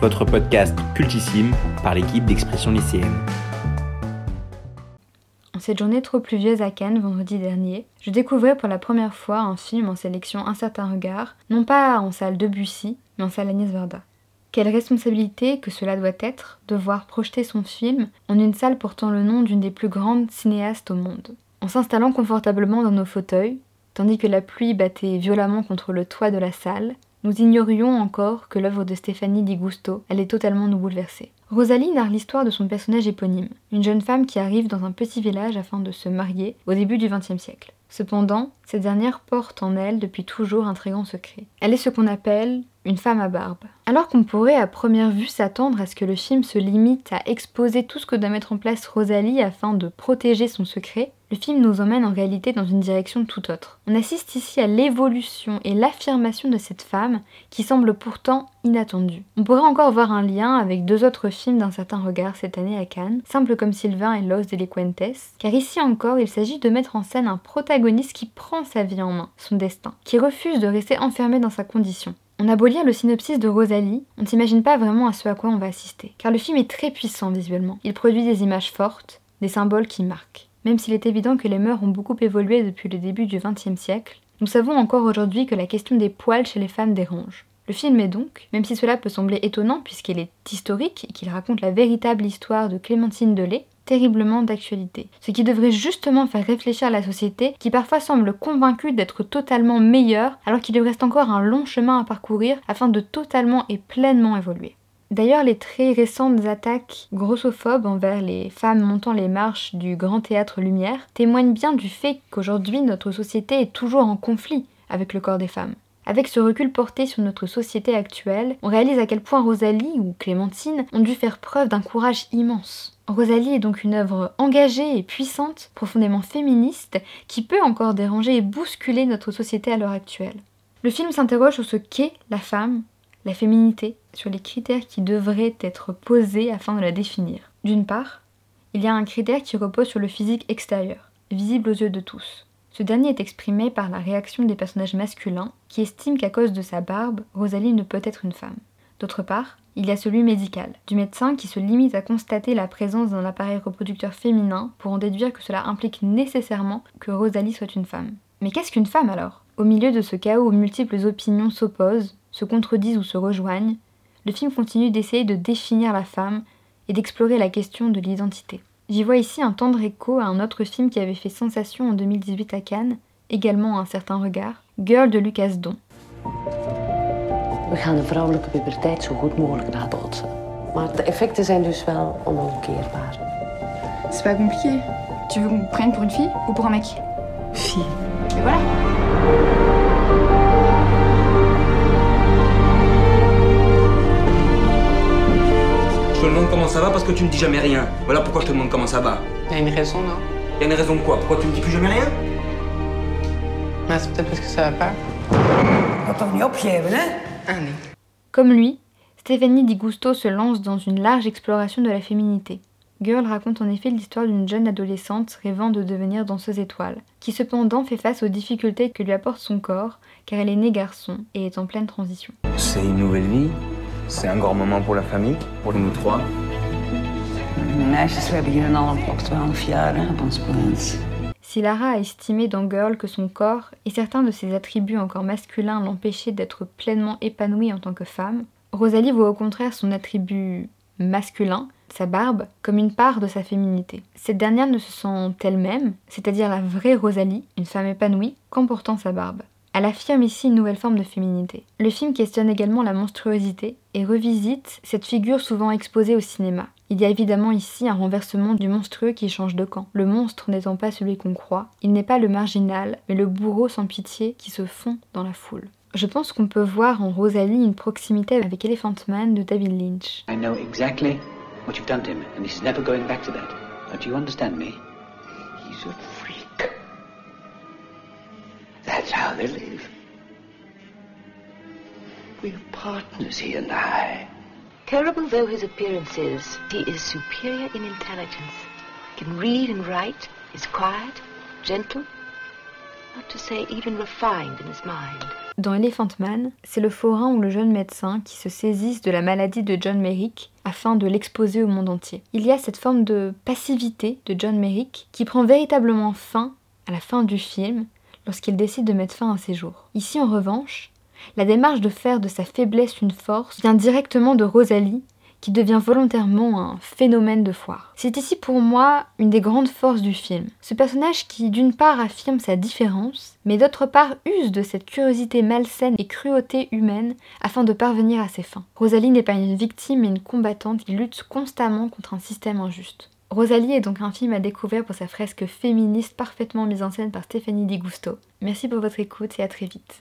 Votre podcast cultissime par l'équipe d'expression lycéenne. En cette journée trop pluvieuse à Cannes vendredi dernier, je découvrais pour la première fois un film en sélection Un certain regard, non pas en salle Debussy, mais en salle Agnès Varda. Quelle responsabilité que cela doit être de voir projeter son film en une salle portant le nom d'une des plus grandes cinéastes au monde. En s'installant confortablement dans nos fauteuils, tandis que la pluie battait violemment contre le toit de la salle, nous ignorions encore que l'œuvre de Stéphanie Di Gusto allait totalement nous bouleverser. Rosalie narre l'histoire de son personnage éponyme, une jeune femme qui arrive dans un petit village afin de se marier au début du XXe siècle. Cependant, cette dernière porte en elle depuis toujours un très grand secret. Elle est ce qu'on appelle une femme à barbe. Alors qu'on pourrait à première vue s'attendre à ce que le film se limite à exposer tout ce que doit mettre en place Rosalie afin de protéger son secret, le film nous emmène en réalité dans une direction tout autre. On assiste ici à l'évolution et l'affirmation de cette femme qui semble pourtant inattendue. On pourrait encore voir un lien avec deux autres films d'un certain regard cette année à Cannes, Simple comme Sylvain et Los Delinquentes, car ici encore il s'agit de mettre en scène un protagoniste qui prend sa vie en main, son destin, qui refuse de rester enfermé dans sa condition. On a beau lire le synopsis de Rosalie, on ne s'imagine pas vraiment à ce à quoi on va assister, car le film est très puissant visuellement. Il produit des images fortes, des symboles qui marquent. Même s'il est évident que les mœurs ont beaucoup évolué depuis le début du XXe siècle, nous savons encore aujourd'hui que la question des poils chez les femmes dérange. Le film est donc, même si cela peut sembler étonnant puisqu'il est historique et qu'il raconte la véritable histoire de Clémentine Delay, terriblement d'actualité. Ce qui devrait justement faire réfléchir la société qui parfois semble convaincue d'être totalement meilleure alors qu'il lui reste encore un long chemin à parcourir afin de totalement et pleinement évoluer. D'ailleurs, les très récentes attaques grossophobes envers les femmes montant les marches du Grand Théâtre Lumière témoignent bien du fait qu'aujourd'hui notre société est toujours en conflit avec le corps des femmes. Avec ce recul porté sur notre société actuelle, on réalise à quel point Rosalie ou Clémentine ont dû faire preuve d'un courage immense. Rosalie est donc une œuvre engagée et puissante, profondément féministe, qui peut encore déranger et bousculer notre société à l'heure actuelle. Le film s'interroge sur ce qu'est la femme, la féminité, sur les critères qui devraient être posés afin de la définir. D'une part, il y a un critère qui repose sur le physique extérieur, visible aux yeux de tous. Ce dernier est exprimé par la réaction des personnages masculins qui estiment qu'à cause de sa barbe, Rosalie ne peut être une femme. D'autre part, il y a celui médical, du médecin qui se limite à constater la présence d'un appareil reproducteur féminin pour en déduire que cela implique nécessairement que Rosalie soit une femme. Mais qu'est-ce qu'une femme alors? Au milieu de ce chaos où multiples opinions s'opposent, se contredisent ou se rejoignent, le film continue d'essayer de définir la femme et d'explorer la question de l'identité. J'y vois ici un tendre écho à un autre film qui avait fait sensation en 2018 à Cannes, également à un certain regard, Girl de Lucas Don. We gaan de vrouwelijke puberteit zo goed mogelijk nabotsen. Maar de effecten zijn dus wel onomkeerbaar. C'est pas compliqué. Tu veux qu'on prenne pour une fille ou pour un mec? Fille. Et voilà. Comment ça va parce que tu me dis jamais rien. Voilà pourquoi je te demande comment ça va. Il y a une raison, non? Y a une raison de quoi? Pourquoi tu me dis plus jamais rien? Ah, C'est peut-être parce que ça va pas. Ah. Comme lui, Stéphanie Di Gusto se lance dans une large exploration de la féminité. Girl raconte en effet l'histoire d'une jeune adolescente rêvant de devenir danseuse étoile, qui cependant fait face aux difficultés que lui apporte son corps, car elle est née garçon et est en pleine transition. C'est une nouvelle vie? C'est un grand moment pour la famille, pour nous trois. Meisjes, we hebben hier al een 12 jaar hè, op ons plaats. Si Lara a estimé dans Girl que son corps et certains de ses attributs encore masculins l'empêchaient d'être pleinement épanouie en tant que femme, Rosalie voit au contraire son attribut masculin, sa barbe, comme une part de sa féminité. Cette dernière ne se sent elle-même, c'est-à-dire la vraie Rosalie, une femme épanouie, qu'en portant sa barbe. Elle affirme ici une nouvelle forme de féminité. Le film questionne également la monstruosité et revisite cette figure souvent exposée au cinéma. Il y a évidemment ici un renversement du monstrueux qui change de camp. Le monstre n'étant pas celui qu'on croit, il n'est pas le marginal, mais le bourreau sans pitié qui se fond dans la foule. Je pense qu'on peut voir en Rosalie une proximité avec Elephant Man de David Lynch. I know exactly what you've done to him, and he's never going back to that. Don't you understand me? He's a freak. They live. We're partners, he and I. Terrible though his appearance is, he is superior in intelligence. Can read and write, is quiet, gentle, not to say even refined in his mind. Dans Elephant Man, c'est le forain ou le jeune médecin qui se saisissent de la maladie de John Merrick afin de l'exposer au monde entier. Il y a cette forme de passivité de John Merrick qui prend véritablement fin à la fin du film lorsqu'il décide de mettre fin à ses jours. Ici en revanche, la démarche de faire de sa faiblesse une force vient directement de Rosalie qui devient volontairement un phénomène de foire. C'est ici pour moi une des grandes forces du film. Ce personnage qui d'une part affirme sa différence, mais d'autre part use de cette curiosité malsaine et cruauté humaine afin de parvenir à ses fins. Rosalie n'est pas une victime mais une combattante qui lutte constamment contre un système injuste. Rosalie est donc un film à découvrir pour sa fresque féministe parfaitement mise en scène par Stéphanie Di Gusto. Merci pour votre écoute et à très vite.